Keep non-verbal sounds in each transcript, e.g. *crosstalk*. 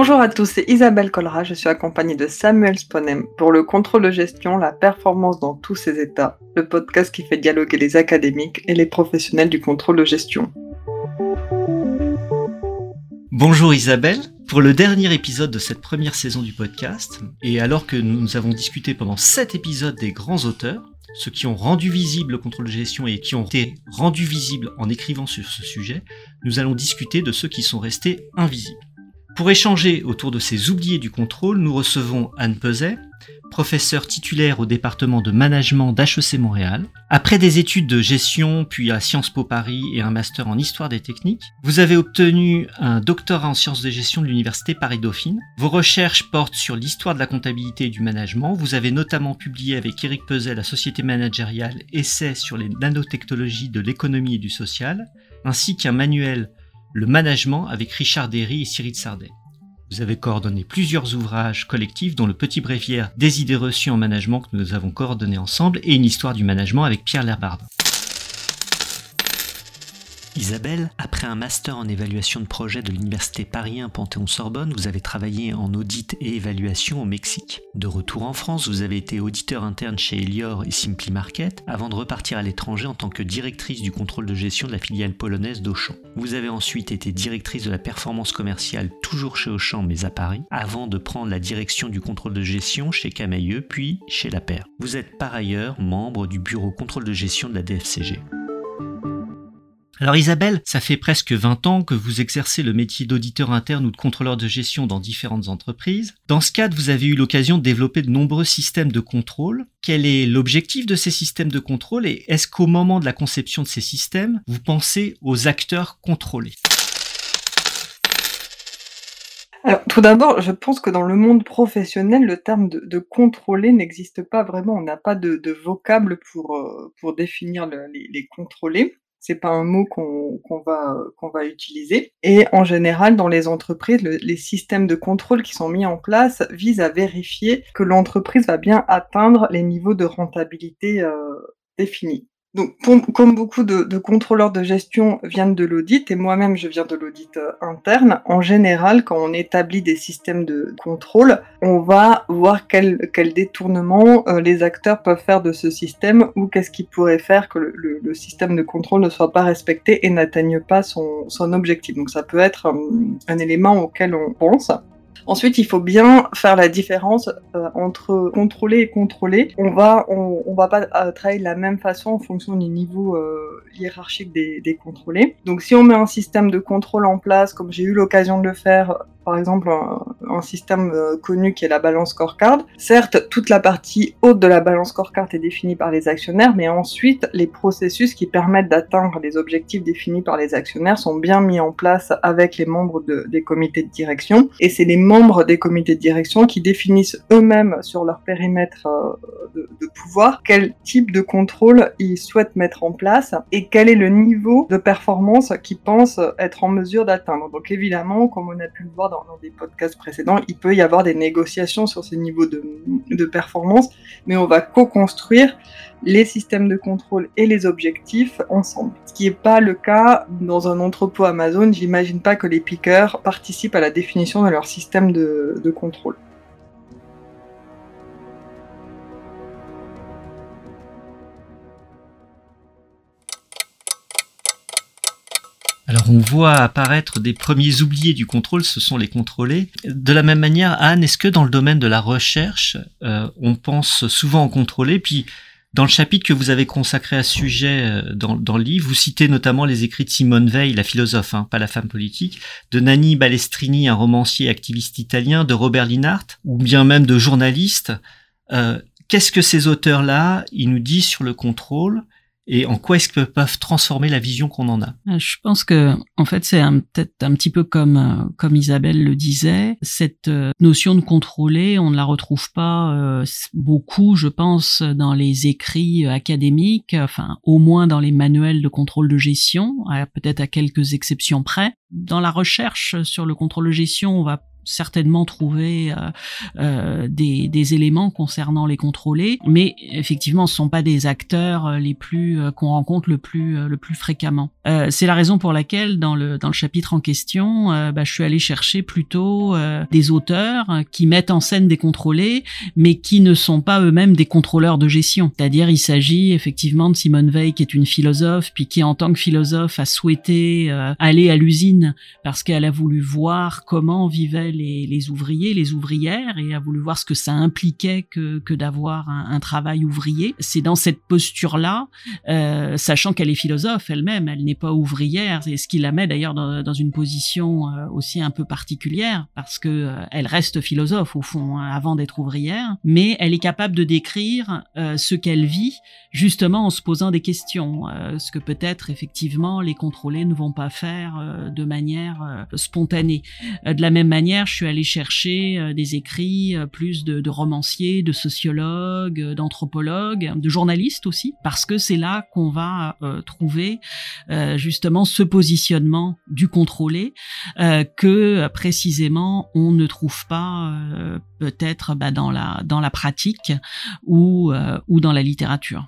Bonjour à tous, c'est Isabelle Colra, je suis accompagnée de Samuel Sponem pour le contrôle de gestion, la performance dans tous ses états, le podcast qui fait dialoguer les académiques et les professionnels du contrôle de gestion. Bonjour Isabelle, pour le dernier épisode de cette première saison du podcast, et alors que nous avons discuté pendant sept épisodes des grands auteurs, ceux qui ont rendu visible le contrôle de gestion et qui ont été rendus visibles en écrivant sur ce sujet, nous allons discuter de ceux qui sont restés invisibles. Pour échanger autour de ces oubliés du contrôle, nous recevons Anne Peset, professeure titulaire au département de management d'HEC Montréal. Après des études de gestion, puis à Sciences Po Paris et un master en histoire des techniques, vous avez obtenu un doctorat en sciences de gestion de l'université Paris-Dauphine. Vos recherches portent sur l'histoire de la comptabilité et du management. Vous avez notamment publié avec Eric Peset, la société managériale, essai sur les nanotechnologies de l'économie et du social, ainsi qu'un manuel le management avec Richard Derry et Cyril Sardet. Vous avez coordonné plusieurs ouvrages collectifs dont le petit bréviaire des idées reçues en management que nous avons coordonné ensemble et une histoire du management avec Pierre Lerbard. Isabelle, après un master en évaluation de projet de l'université Paris 1 Panthéon-Sorbonne, vous avez travaillé en audit et évaluation au Mexique. De retour en France, vous avez été auditeur interne chez Elior et Simply Market avant de repartir à l'étranger en tant que directrice du contrôle de gestion de la filiale polonaise d'Auchan. Vous avez ensuite été directrice de la performance commerciale toujours chez Auchan mais à Paris avant de prendre la direction du contrôle de gestion chez Camailleux puis chez La Paire. Vous êtes par ailleurs membre du bureau contrôle de gestion de la DFCG. Alors Isabelle, ça fait presque 20 ans que vous exercez le métier d'auditeur interne ou de contrôleur de gestion dans différentes entreprises. Dans ce cadre, vous avez eu l'occasion de développer de nombreux systèmes de contrôle. Quel est l'objectif de ces systèmes de contrôle et est-ce qu'au moment de la conception de ces systèmes, vous pensez aux acteurs contrôlés? Alors, tout d'abord, je pense que dans le monde professionnel, le terme de, contrôler n'existe pas vraiment. On n'a pas de, vocable pour, euh, définir les contrôlés c'est pas un mot qu'on va qu'on va utiliser. Et en général, dans les entreprises, les systèmes de contrôle qui sont mis en place visent à vérifier que l'entreprise va bien atteindre les niveaux de rentabilité euh, définis. Donc, comme beaucoup de, contrôleurs de gestion viennent de l'audit, et moi-même je viens de l'audit euh, interne, en général, quand on établit des systèmes de contrôle, on va voir quel, détournement euh, les acteurs peuvent faire de ce système ou qu'est-ce qui pourrait faire que le, système de contrôle ne soit pas respecté et n'atteigne pas son, son objectif. Donc ça peut être euh, un élément auquel on pense. Ensuite, il faut bien faire la différence euh, entre contrôler et contrôler. On va, on, va pas euh, travailler de la même façon en fonction du niveau euh, hiérarchique des contrôlés. Donc, si on met un système de contrôle en place, comme j'ai eu l'occasion de le faire par exemple un, système euh, connu qui est la balance scorecard. Certes, toute la partie haute de la balance scorecard est définie par les actionnaires, mais ensuite les processus qui permettent d'atteindre les objectifs définis par les actionnaires sont bien mis en place avec les membres des comités de direction. Et c'est les membres des comités de direction qui définissent eux-mêmes sur leur périmètre euh, de, de pouvoir quel type de contrôle ils souhaitent mettre en place et quel est le niveau de performance qu'ils pensent être en mesure d'atteindre. Donc évidemment, comme on a pu le voir dans dans, des podcasts précédents, il peut y avoir des négociations sur ces niveaux de, de performance, mais on va co-construire les systèmes de contrôle et les objectifs ensemble. Ce qui n'est pas le cas dans un entrepôt Amazon. J'imagine pas que les pickers participent à la définition de leur système de, de contrôle. Alors on voit apparaître des premiers oubliés du contrôle, ce sont les contrôlés. De la même manière, Anne, est-ce que dans le domaine de la recherche, euh, on pense souvent en contrôler Puis dans le chapitre que vous avez consacré à ce sujet euh, dans, dans, le livre, vous citez notamment les écrits de Simone Veil, la philosophe, hein, pas la femme politique, de Nanni Balestrini, un romancier activiste italien, de Robert Linhart, ou bien même de journalistes. Euh, Qu'est-ce que ces auteurs-là, ils nous disent sur le contrôle? Et en quoi est-ce qu'ils peuvent transformer la vision qu'on en a? Euh, Je pense que en fait c'est peut-être un petit peu comme euh, comme Isabelle le disait, cette euh, notion de contrôler, on ne la retrouve pas beaucoup, je pense, dans les écrits académiques, enfin au moins dans les manuels de contrôle de gestion, peut-être à quelques exceptions près. Dans la recherche sur le contrôle de gestion, on va certainement trouver des, des, éléments concernant les contrôlés, mais effectivement, ce sont pas des acteurs les plus qu'on rencontre le plus le plus fréquemment. C'est la raison pour laquelle dans le dans le chapitre en question, bah, je suis allée chercher plutôt des auteurs qui mettent en scène des contrôlés, mais qui ne sont pas eux-mêmes des contrôleurs de gestion. C'est-à-dire, il s'agit effectivement de Simone Veil, qui est une philosophe, puis qui, en tant que philosophe, a souhaité euh, aller à l'usine parce qu'elle a voulu voir comment vivaient les, ouvriers, les ouvrières, et a voulu voir ce que ça impliquait que, que d'avoir un, travail ouvrier. C'est dans cette posture-là, euh, sachant qu'elle est philosophe elle-même, elle n'est pas ouvrière, et ce qui la met d'ailleurs dans, une position euh, aussi un peu particulière, parce que euh, elle reste philosophe au fond, hein, avant d'être ouvrière, mais elle est capable de décrire ce qu'elle vit, justement en se posant des questions, ce que peut-être effectivement les contrôlés ne vont pas faire de manière spontanée. de la même manière, je suis allée chercher des écrits plus de, romanciers, de sociologues, d'anthropologues, de journalistes aussi, parce que c'est là qu'on va trouver justement ce positionnement du contrôlé que précisément on ne trouve pas peut-être bah, dans la dans la pratique ou euh, ou dans la littérature.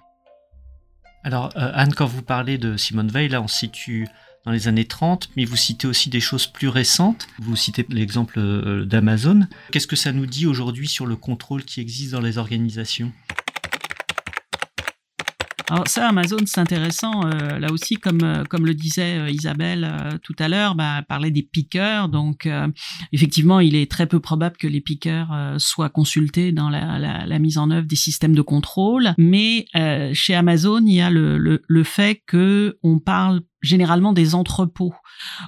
Alors euh, Anne, quand vous parlez de Simone Veil, là on situe dans les années 30, mais vous citez aussi des choses plus récentes. Vous citez l'exemple euh, d'Amazon. Qu'est-ce que ça nous dit aujourd'hui sur le contrôle qui existe dans les organisations? Alors ça, Amazon, c'est intéressant. Euh, là aussi, comme euh, comme le disait Isabelle tout à l'heure, bah, parlait des piqueurs. Donc, effectivement, il est très peu probable que les piqueurs soient consultés dans la, mise en œuvre des systèmes de contrôle. Mais chez Amazon, il y a le, le, le fait que on parle généralement des entrepôts.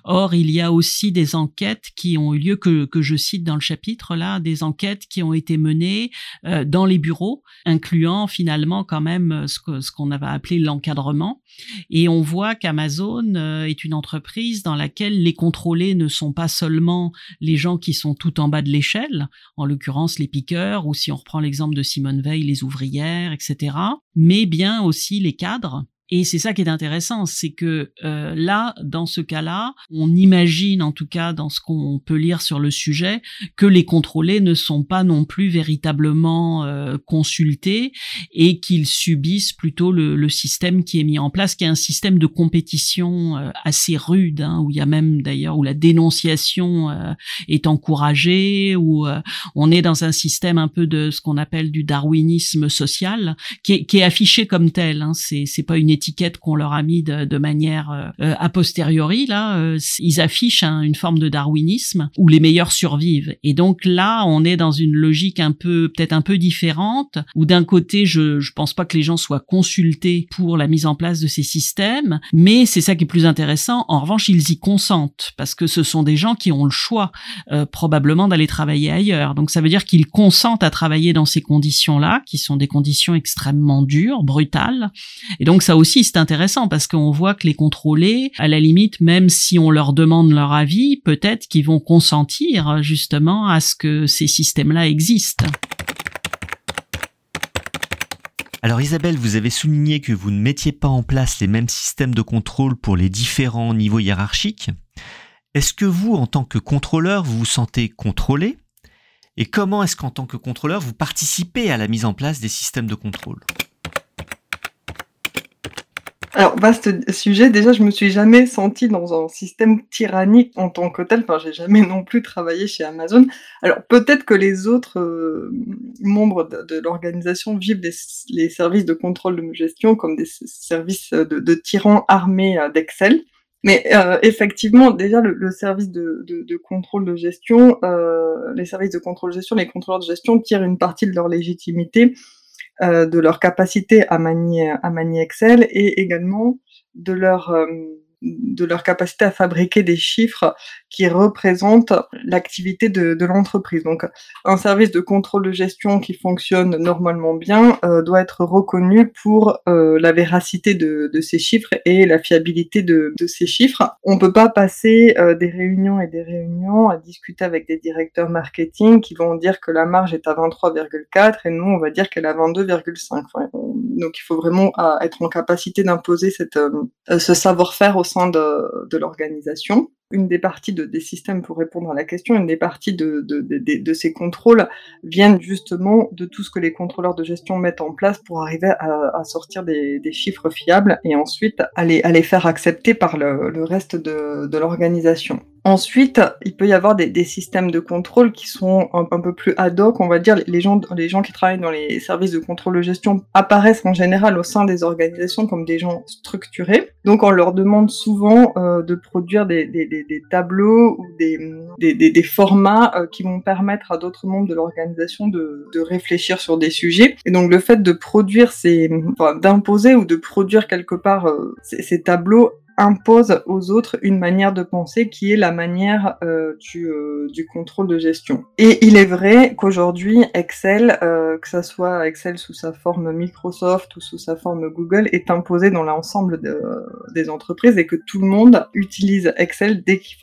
Or, il y a aussi des enquêtes qui ont eu lieu, que, que je cite dans le chapitre là, des enquêtes qui ont été menées euh, dans les bureaux, incluant finalement quand même euh, ce qu'on ce qu'on avait appelé l'encadrement. Et on voit qu'Amazon euh, est une entreprise dans laquelle les contrôlés ne sont pas seulement les gens qui sont tout en bas de l'échelle, en l'occurrence les piqueurs, ou si on reprend l'exemple de Simone Veil, les ouvrières, etc., mais bien aussi les cadres et c'est ça qui est intéressant, c'est que euh, là, dans ce cas-là, on imagine, en tout cas dans ce qu'on peut lire sur le sujet, que les contrôlés ne sont pas non plus véritablement euh, consultés et qu'ils subissent plutôt le, le, système qui est mis en place, qui est un système de compétition euh, assez rude, hein, où il y a même d'ailleurs où la dénonciation euh, est encouragée, où euh, on est dans un système un peu de ce qu'on appelle du darwinisme social, qui est, qui est affiché comme tel. Hein, c'est pas une étiquette qu'on leur a mis de, manière euh, euh, a posteriori là euh, ils affichent une forme de darwinisme où les meilleurs survivent. Et donc là on est dans une logique un peu peut-être un peu différente où d'un côté je je pense pas que les gens soient consultés pour la mise en place de ces systèmes mais c'est ça qui est plus intéressant. En revanche ils y consentent parce que ce sont des gens qui ont le choix probablement d'aller travailler ailleurs. Donc ça veut dire qu'ils consentent à travailler dans ces conditions là qui sont des conditions extrêmement dures brutales. Et donc ça aussi c'est intéressant parce qu'on voit que les contrôlés, à la limite, même si on leur demande leur avis, peut-être qu'ils vont consentir justement à ce que ces systèmes-là existent. Alors Isabelle, vous avez souligné que vous ne mettiez pas en place les mêmes systèmes de contrôle pour les différents niveaux hiérarchiques. Est-ce que vous, en tant que contrôleur, vous vous sentez contrôlé? Et comment est-ce qu'en tant que contrôleur, vous participez à la mise en place des systèmes de contrôle? Alors, vaste sujet. Déjà, je me suis jamais sentie dans un système tyrannique en tant que tel. Enfin, j'ai jamais non plus travaillé chez Amazon. Alors, peut-être que les autres euh, membres de, l'organisation vivent des, les services de contrôle de gestion comme des services de, tyrans armés euh, d'Excel. Mais euh, effectivement, déjà, le, service de, de, contrôle de gestion, euh, les services de contrôle de gestion, les contrôleurs de gestion tirent une partie de leur légitimité de leur capacité à manier, à manier Excel et également de leur euh, de leur capacité à fabriquer des chiffres qui représentent l'activité de, de l'entreprise. Donc, un service de contrôle de gestion qui fonctionne normalement bien euh, doit être reconnu pour euh, la véracité de, de, ces chiffres et la fiabilité de, de ces chiffres. On peut pas passer euh, des réunions et des réunions à discuter avec des directeurs marketing qui vont dire que la marge est à 23,4 et nous on va dire qu'elle est à 22,5. Enfin, donc, il faut vraiment être en capacité d'imposer cette, euh, ce savoir-faire au sein de, de l'organisation. Une des parties de, des systèmes, pour répondre à la question, une des parties de, de, ces contrôles viennent justement de tout ce que les contrôleurs de gestion mettent en place pour arriver à, sortir des, chiffres fiables et ensuite à les, à les faire accepter par le, reste de, de l'organisation. Ensuite, il peut y avoir des, des, systèmes de contrôle qui sont un, un, peu plus ad hoc, on va dire. Les gens, les gens qui travaillent dans les services de contrôle de gestion apparaissent en général au sein des organisations comme des gens structurés. Donc, on leur demande souvent euh, de produire des, des, des, tableaux ou des, formats euh, qui vont permettre à d'autres membres de l'organisation de, de, réfléchir sur des sujets. Et donc, le fait de produire ces, enfin, d'imposer ou de produire quelque part euh, ces, ces tableaux impose aux autres une manière de penser qui est la manière euh, du, euh, du, contrôle de gestion. Et il est vrai qu'aujourd'hui, Excel, euh, que ça soit Excel sous sa forme Microsoft ou sous sa forme Google, est imposé dans l'ensemble de, des entreprises et que tout le monde utilise Excel dès qu'il...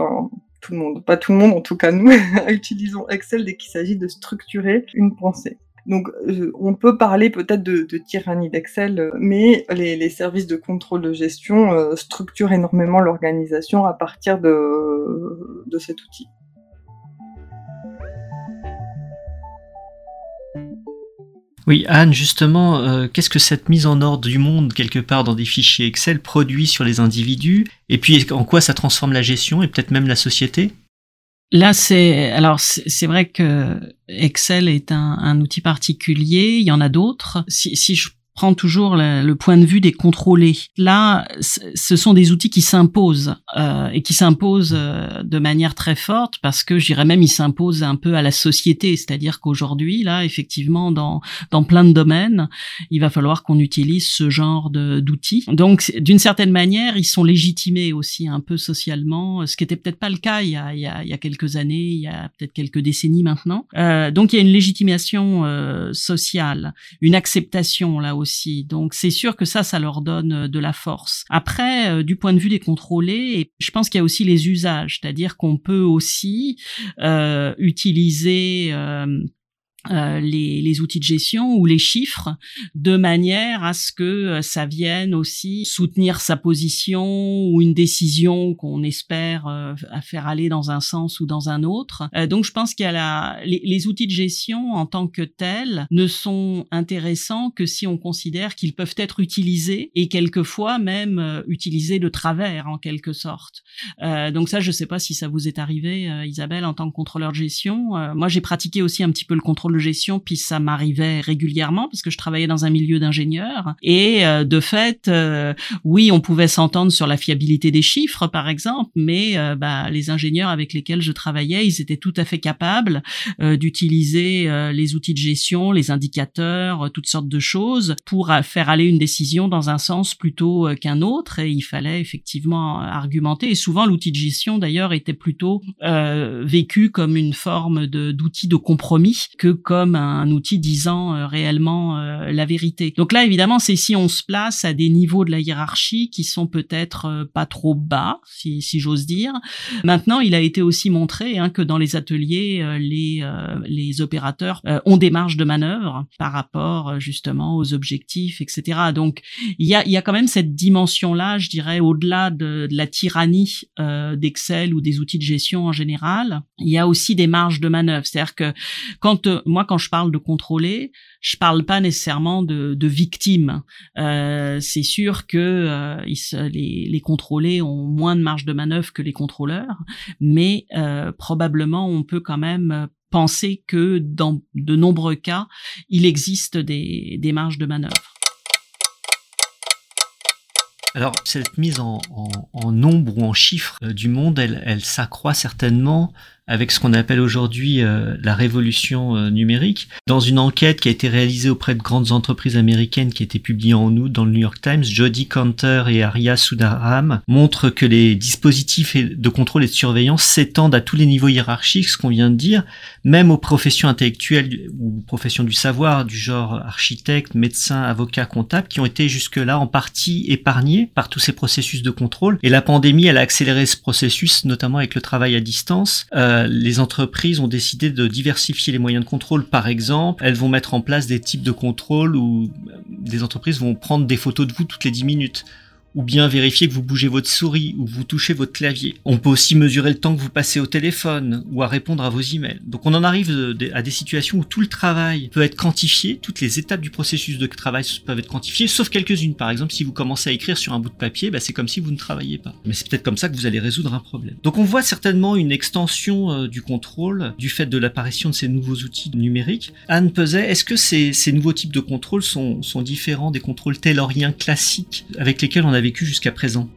Tout le monde, pas tout le monde, en tout cas nous, *laughs* utilisons Excel dès qu'il s'agit de structurer une pensée. Donc, on peut parler peut-être de, tyrannie d'Excel, euh, mais les, services de contrôle de gestion euh, structurent énormément l'organisation à partir de, de cet outil. Oui, Anne, justement, euh, qu'est-ce que cette mise en ordre du monde, quelque part dans des fichiers Excel, produit sur les individus? Et puis, en quoi ça transforme la gestion et peut-être même la société? Là, c'est alors c'est vrai que Excel est un, outil particulier. Il y en a d'autres. Si je toujours le, point de vue des contrôlés. Là, ce sont des outils qui s'imposent euh, et qui s'imposent euh, de manière très forte parce que j'irais même ils s'imposent un peu à la société, c'est-à-dire qu'aujourd'hui, là, effectivement, dans dans plein de domaines, il va falloir qu'on utilise ce genre d'outils. Donc, d'une certaine manière, ils sont légitimés aussi un peu socialement, ce qui était peut-être pas le cas il y a, il y a, quelques années, il y a peut-être quelques décennies maintenant. Euh, donc, il y a une légitimation sociale, une acceptation là aussi donc c'est sûr que ça, ça leur donne euh, de la force. Après, euh, du point de vue des contrôlés, je pense qu'il y a aussi les usages, c'est-à-dire qu'on peut aussi euh, utiliser euh, les, les, outils de gestion ou les chiffres de manière à ce que euh, ça vienne aussi soutenir sa position ou une décision qu'on espère euh, à faire aller dans un sens ou dans un autre. donc je pense qu'il y a la, les, les, outils de gestion en tant que tels ne sont intéressants que si on considère qu'ils peuvent être utilisés et quelquefois même utilisés de travers en quelque sorte. donc ça je sais pas si ça vous est arrivé Isabelle en tant que contrôleur de gestion. moi j'ai pratiqué aussi un petit peu le contrôle de gestion, puis ça m'arrivait régulièrement parce que je travaillais dans un milieu d'ingénieurs. Et euh, de fait, euh, oui, on pouvait s'entendre sur la fiabilité des chiffres, par exemple, mais euh, bah, les ingénieurs avec lesquels je travaillais, ils étaient tout à fait capables d'utiliser les outils de gestion, les indicateurs, toutes sortes de choses pour faire aller une décision dans un sens plutôt qu'un autre. Et il fallait effectivement argumenter. Et souvent, l'outil de gestion, d'ailleurs, était plutôt vécu comme une forme d'outil de, de compromis que comme un outil disant euh, réellement euh, la vérité. Donc là, évidemment, c'est si on se place à des niveaux de la hiérarchie qui sont peut-être euh, pas trop bas, si, si j'ose dire. Maintenant, il a été aussi montré hein, que dans les ateliers, les, les opérateurs ont des marges de manœuvre par rapport justement aux objectifs, etc. Donc il y a, il y a quand même cette dimension-là, je dirais, au-delà de, de, la tyrannie d'Excel ou des outils de gestion en général, il y a aussi des marges de manœuvre. C'est-à-dire que quand moi, quand je parle de contrôler, je parle pas nécessairement de, de victimes. Euh, c'est sûr que euh, les, contrôlés ont moins de marge de manœuvre que les contrôleurs, mais euh, probablement on peut quand même penser que dans de nombreux cas, il existe des, marges de manœuvre. Alors, cette mise en, nombre ou en chiffres du monde, elle s'accroît certainement avec ce qu'on appelle aujourd'hui euh, la révolution euh, numérique. Dans une enquête qui a été réalisée auprès de grandes entreprises américaines qui a été publiée en août dans le New York Times, Jody Cantor et Arya Sudaram montrent que les dispositifs de contrôle et de surveillance s'étendent à tous les niveaux hiérarchiques, ce qu'on vient de dire, même aux professions intellectuelles ou professions du savoir du genre architecte, médecin, avocat, comptable, qui ont été jusque-là en partie épargnés par tous ces processus de contrôle. Et la pandémie, elle a accéléré ce processus, notamment avec le travail à distance. Euh, les entreprises ont décidé de diversifier les moyens de contrôle. Par exemple, elles vont mettre en place des types de contrôle où des entreprises vont prendre des photos de vous toutes les 10 minutes ou bien vérifier que vous bougez votre souris ou vous touchez votre clavier. On peut aussi mesurer le temps que vous passez au téléphone ou à répondre à vos emails. Donc on en arrive à des situations où tout le travail peut être quantifié, toutes les étapes du processus de travail peuvent être quantifiées, sauf quelques-unes. Par exemple, si vous commencez à écrire sur un bout de papier, bah, c'est comme si vous ne travailliez pas. Mais c'est peut-être comme ça que vous allez résoudre un problème. Donc on voit certainement une extension euh, du contrôle du fait de l'apparition de ces nouveaux outils numériques. Anne Peset, est-ce que ces, nouveaux types de contrôle sont, sont différents des contrôles tayloriens classiques avec lesquels on a vécu jusqu'à présent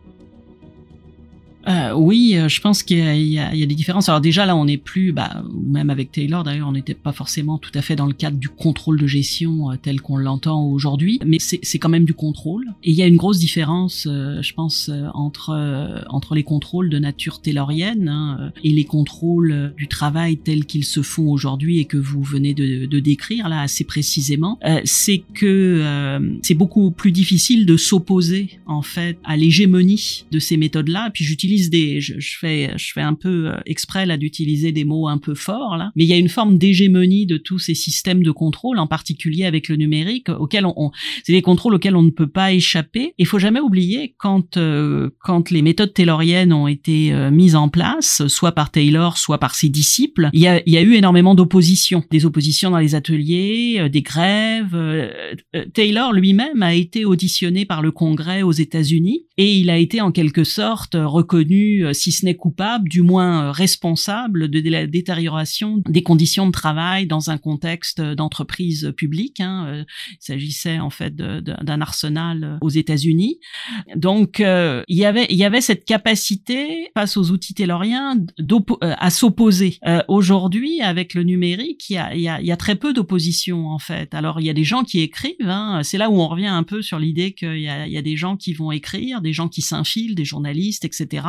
euh, oui, euh, je pense qu'il y, y, a des différences. Alors déjà là, on n'est plus, bah, même avec Taylor d'ailleurs, on n'était pas forcément tout à fait dans le cadre du contrôle de gestion euh, tel qu'on l'entend aujourd'hui, mais c'est quand même du contrôle. Et il y a une grosse différence, euh, je pense, entre entre les contrôles de nature taylorienne hein, et les contrôles du travail tels qu'ils se font aujourd'hui et que vous venez de, de décrire là assez précisément. c'est que c'est beaucoup plus difficile de s'opposer en fait à l'hégémonie de ces méthodes-là. Puis j'utilise je, fais, je fais un peu euh, exprès là d'utiliser des mots un peu forts là, mais il y a une forme d'hégémonie de tous ces systèmes de contrôle, en particulier avec le numérique, auquel on, c'est des contrôles auxquels on ne peut pas échapper. Il faut jamais oublier quand euh, quand les méthodes tayloriennes ont été euh, mises en place, soit par Taylor, soit par ses disciples, il y a, il y a eu énormément d'opposition, des oppositions dans les ateliers, des grèves. Taylor lui-même a été auditionné par le Congrès aux États-Unis et il a été en quelque sorte reconnu euh, si ce n'est coupable, du moins euh, responsable de la détérioration des conditions de travail dans un contexte d'entreprise publique. Hein. Il s'agissait en fait d'un arsenal aux États-Unis. Donc il y avait cette capacité face aux outils tayloriens à s'opposer. Aujourd'hui, avec le numérique, il y a, très peu d'opposition en fait. Alors il y a des gens qui écrivent. Hein. C'est là où on revient un peu sur l'idée qu'il y a des gens qui vont écrire, des gens qui s'infilent, des journalistes, etc.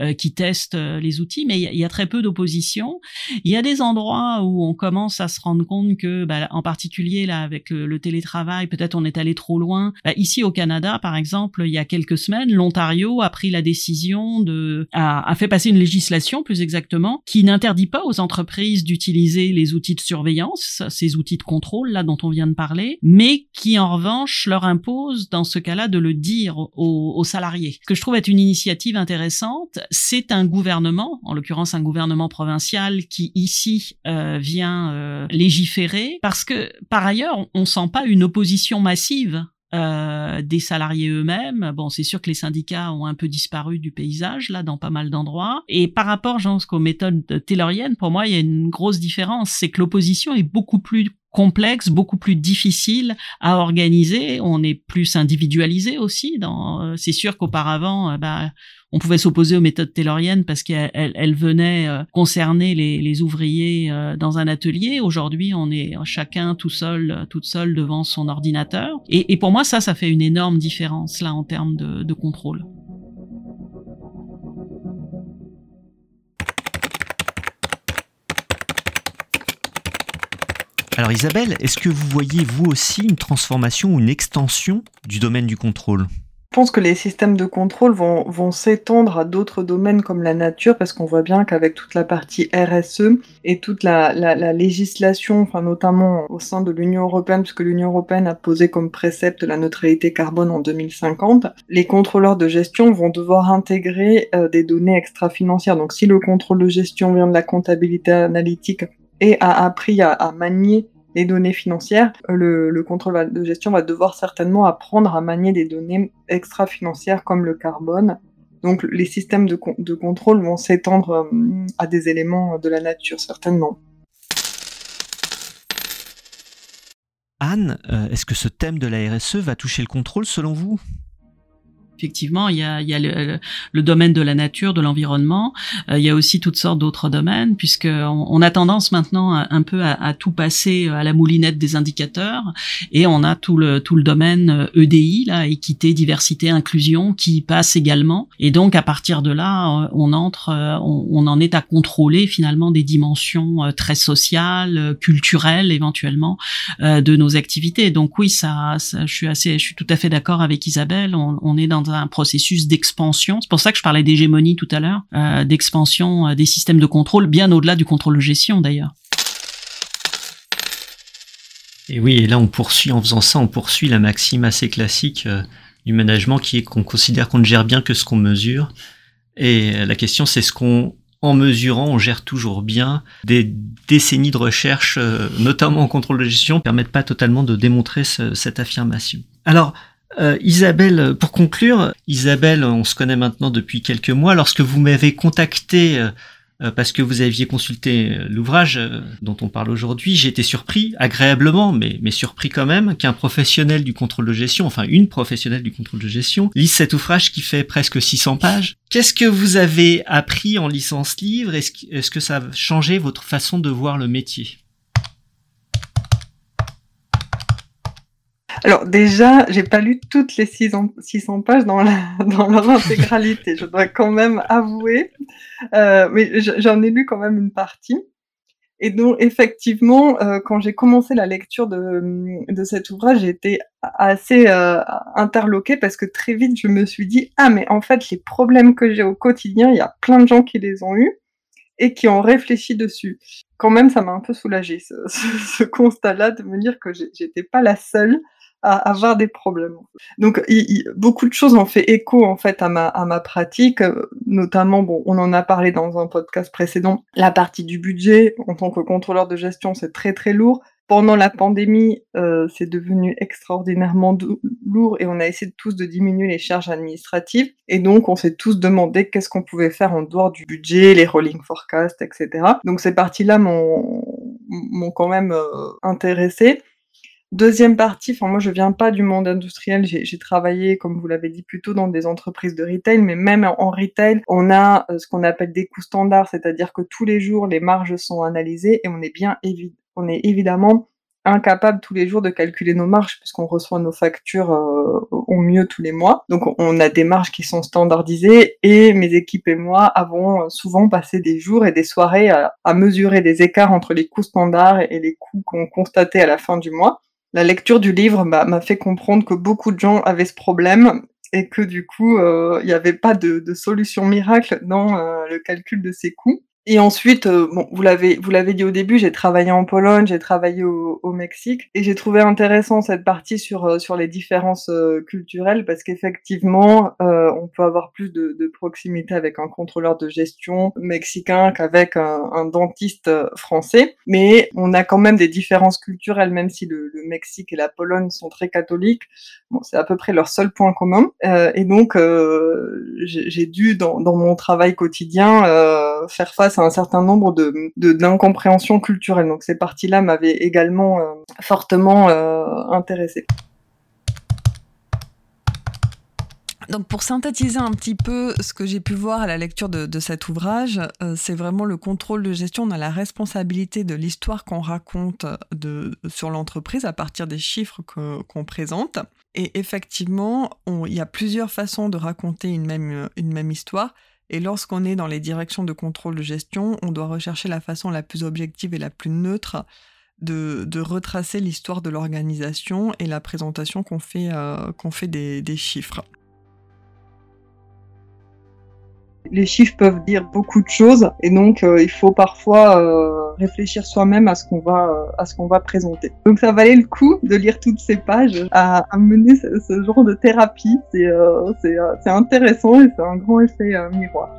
Euh, qui testent euh, les outils, mais il y, a très peu d'opposition. Il y a des endroits où on commence à se rendre compte que, bah, en particulier là avec le, télétravail, peut-être on est allé trop loin. Bah, ici au Canada, par exemple, il y a quelques semaines, l'Ontario a pris la décision de a, a fait passer une législation, plus exactement, qui n'interdit pas aux entreprises d'utiliser les outils de surveillance, ces outils de contrôle là dont on vient de parler, mais qui en revanche leur impose dans ce cas-là de le dire aux, aux salariés. Ce que je trouve être une initiative intéressante c'est un gouvernement, en l'occurrence un gouvernement provincial, qui ici euh, vient euh, légiférer, parce que par ailleurs, on sent pas une opposition massive euh, des salariés eux-mêmes. Bon, c'est sûr que les syndicats ont un peu disparu du paysage là dans pas mal d'endroits. Et par rapport, je pense, aux méthodes tayloriennes, pour moi, il y a une grosse différence, c'est que l'opposition est beaucoup plus complexe, beaucoup plus difficile à organiser. On est plus individualisé aussi. Dans, euh, c'est sûr qu'auparavant, euh, bah, on pouvait s'opposer aux méthodes tayloriennes parce qu'elles elles, venaient euh, concerner les, les ouvriers dans un atelier. Aujourd'hui, on est chacun tout seul, toute seule devant son ordinateur. Et, et, pour moi, ça, ça fait une énorme différence là en termes de, de contrôle. Alors Isabelle, est-ce que vous voyez vous aussi une transformation ou une extension du domaine du contrôle? Je pense que les systèmes de contrôle vont, s'étendre à d'autres domaines comme la nature, parce qu'on voit bien qu'avec toute la partie RSE et toute la, la, législation, enfin notamment au sein de l'Union européenne, puisque l'Union européenne a posé comme précepte la neutralité carbone en 2050, les contrôleurs de gestion vont devoir intégrer euh, des données extra-financières. Donc si le contrôle de gestion vient de la comptabilité analytique et a appris à, manier les données financières, le, le, contrôle de gestion va devoir certainement apprendre à manier des données extra-financières comme le carbone. Donc les systèmes de, de contrôle vont s'étendre euh, à des éléments de la nature, certainement. Anne, euh, est-ce que ce thème de la RSE va toucher le contrôle selon vous? Effectivement, il y a, il y a le, le, domaine de la nature, de l'environnement. Euh, il y a aussi toutes sortes d'autres domaines, puisque on, a tendance maintenant un peu à, à, tout passer à la moulinette des indicateurs, et on a tout le tout le domaine EDI, là, équité, diversité, inclusion, qui passe également. Et donc à partir de là, euh, on entre, euh, on, on en est à contrôler finalement des dimensions très sociales, culturelles éventuellement de nos activités. Donc oui, ça, ça, je suis assez, je suis tout à fait d'accord avec Isabelle. On, on est dans un processus d'expansion. C'est pour ça que je parlais d'hégémonie tout à l'heure, euh, d'expansion euh, des systèmes de contrôle, bien au-delà du contrôle de gestion d'ailleurs. Et oui, et là on poursuit en faisant ça, on poursuit la maxime assez classique. Euh, du management qui est qu'on considère qu'on ne gère bien que ce qu'on mesure. Et la question, c'est ce qu'on en mesurant, on gère toujours bien. Des décennies de recherche, notamment en contrôle de gestion, permettent pas totalement de démontrer cette affirmation. Alors, euh, Isabelle, pour conclure, Isabelle, on se connaît maintenant depuis quelques mois. Lorsque vous m'avez contacté euh, euh, parce que vous aviez consulté euh, l'ouvrage dont on parle aujourd'hui, j'ai été surpris, agréablement, mais, surpris quand même, qu'un professionnel du contrôle de gestion, enfin une professionnelle du contrôle de gestion, lise cet ouvrage qui fait presque 600 pages. Qu'est-ce que vous avez appris en licence livre? Est-ce que, que ça a changé votre façon de voir le métier? Alors déjà, j'ai pas lu toutes les 600 pages dans, *laughs* dans leur intégralité, je dois quand même avouer, euh, mais j'en ai lu quand même une partie. Et donc effectivement, euh, quand j'ai commencé la lecture de, de cet ouvrage, j'ai été assez euh, interloquée parce que très vite je me suis dit ah mais en fait les problèmes que j'ai au quotidien, il y a plein de gens qui les ont eus et qui ont réfléchi dessus. Quand même, ça m'a un peu soulagée ce *laughs* constat-là de me dire que j'étais pas la seule à avoir des problèmes. Donc, beaucoup de choses ont fait écho en fait à ma, à ma pratique, notamment, bon, on en a parlé dans un podcast précédent, la partie du budget en tant que contrôleur de gestion, c'est très très lourd. Pendant la pandémie, euh, c'est devenu extraordinairement lourd et on a essayé tous de diminuer les charges administratives. Et donc, on s'est tous demandé qu'est-ce qu'on pouvait faire en dehors du budget, les rolling forecasts, etc. Donc, ces parties-là m'ont quand même euh, intéressé. Deuxième partie, enfin moi je viens pas du monde industriel, j'ai travaillé, comme vous l'avez dit, plutôt dans des entreprises de retail, mais même en retail, on a euh, ce qu'on appelle des coûts standards, c'est-à-dire que tous les jours les marges sont analysées et on est bien on est évidemment incapable tous les jours de calculer nos marges puisqu'on reçoit nos factures euh, au mieux tous les mois. Donc on a des marges qui sont standardisées et mes équipes et moi avons souvent passé des jours et des soirées à mesurer des écarts entre les coûts standards et les coûts qu'on constatait à la fin du mois la lecture du livre m'a fait comprendre que beaucoup de gens avaient ce problème et que du coup, euh, il n'y avait pas de, solution miracle dans euh, le calcul de ces coûts. Et ensuite, euh, bon, vous l'avez, vous l'avez dit au début, j'ai travaillé en Pologne, j'ai travaillé au, au, Mexique, et j'ai trouvé intéressant cette partie sur euh, sur les différences euh, culturelles parce qu'effectivement, on peut avoir plus de, de, proximité avec un contrôleur de gestion mexicain qu'avec un, dentiste français, mais on a quand même des différences culturelles, même si le, le Mexique et la Pologne sont très catholiques. Bon, c'est à peu près leur seul point commun, et donc j'ai dû dans, dans, mon travail quotidien faire face à un certain nombre de d'incompréhensions culturelles. Donc ces parties-là m'avaient également euh, fortement euh, intéressée. Donc pour synthétiser un petit peu ce que j'ai pu voir à la lecture de, cet ouvrage, euh, c'est vraiment le contrôle de gestion. On a la responsabilité de l'histoire qu'on raconte de, sur l'entreprise à partir des chiffres qu'on présente. Et effectivement, il y a plusieurs façons de raconter une même, une même histoire. Et lorsqu'on est dans les directions de contrôle de gestion, on doit rechercher la façon la plus objective et la plus neutre de, retracer l'histoire de l'organisation et la présentation qu'on fait, euh, qu'on fait des chiffres. les chiffres peuvent dire beaucoup de choses et donc euh, il faut parfois euh, réfléchir soi-même à ce qu'on va euh, à ce qu'on va présenter. Donc ça valait le coup de lire toutes ces pages à, mener ce, genre de thérapie. C'est c'est intéressant et c'est un grand effet miroir.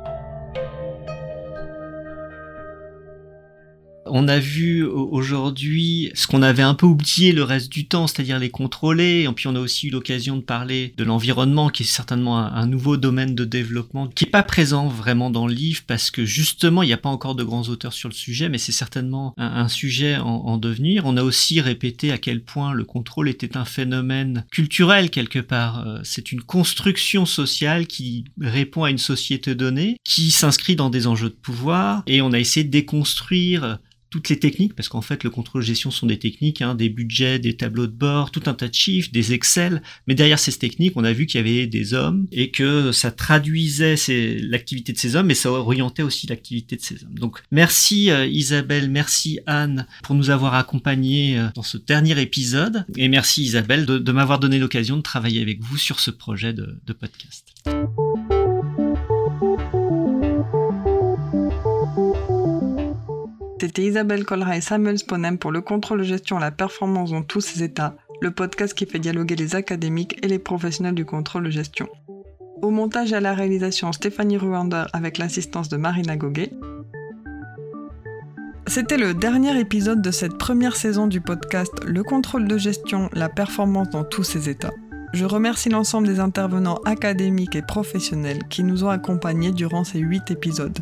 On a vu aujourd'hui ce qu'on avait un peu oublié le reste du temps, c'est-à-dire les contrôler. Et puis on a aussi eu l'occasion de parler de l'environnement, qui est certainement un, nouveau domaine de développement, qui est pas présent vraiment dans le livre parce que justement il n'y a pas encore de grands auteurs sur le sujet, mais c'est certainement un, sujet en, en, devenir. On a aussi répété à quel point le contrôle était un phénomène culturel quelque part. Euh, c'est une construction sociale qui répond à une société donnée, qui s'inscrit dans des enjeux de pouvoir, et on a essayé de déconstruire toutes les techniques, parce qu'en fait le contrôle gestion sont des techniques, hein, des budgets, des tableaux de bord, tout un tas de chiffres, des Excel, mais derrière ces techniques, on a vu qu'il y avait des hommes et que ça traduisait l'activité de ces hommes, mais ça orientait aussi l'activité de ces hommes. Donc merci euh, Isabelle, merci Anne pour nous avoir accompagnés euh, dans ce dernier épisode, et merci Isabelle de, m'avoir donné l'occasion de travailler avec vous sur ce projet de podcast. C'était Isabelle Colra et Samuel Sponem pour le contrôle de gestion la performance dans tous ses états. le podcast qui fait dialoguer les académiques et les professionnels du contrôle de gestion. Au montage et à la réalisation, Stéphanie Ruander avec l'assistance de Marina Goguet. C'était le dernier épisode de cette première saison du podcast Le contrôle de gestion, la performance dans tous ses états. Je remercie l'ensemble des intervenants académiques et professionnels qui nous ont accompagnés durant ces huit épisodes.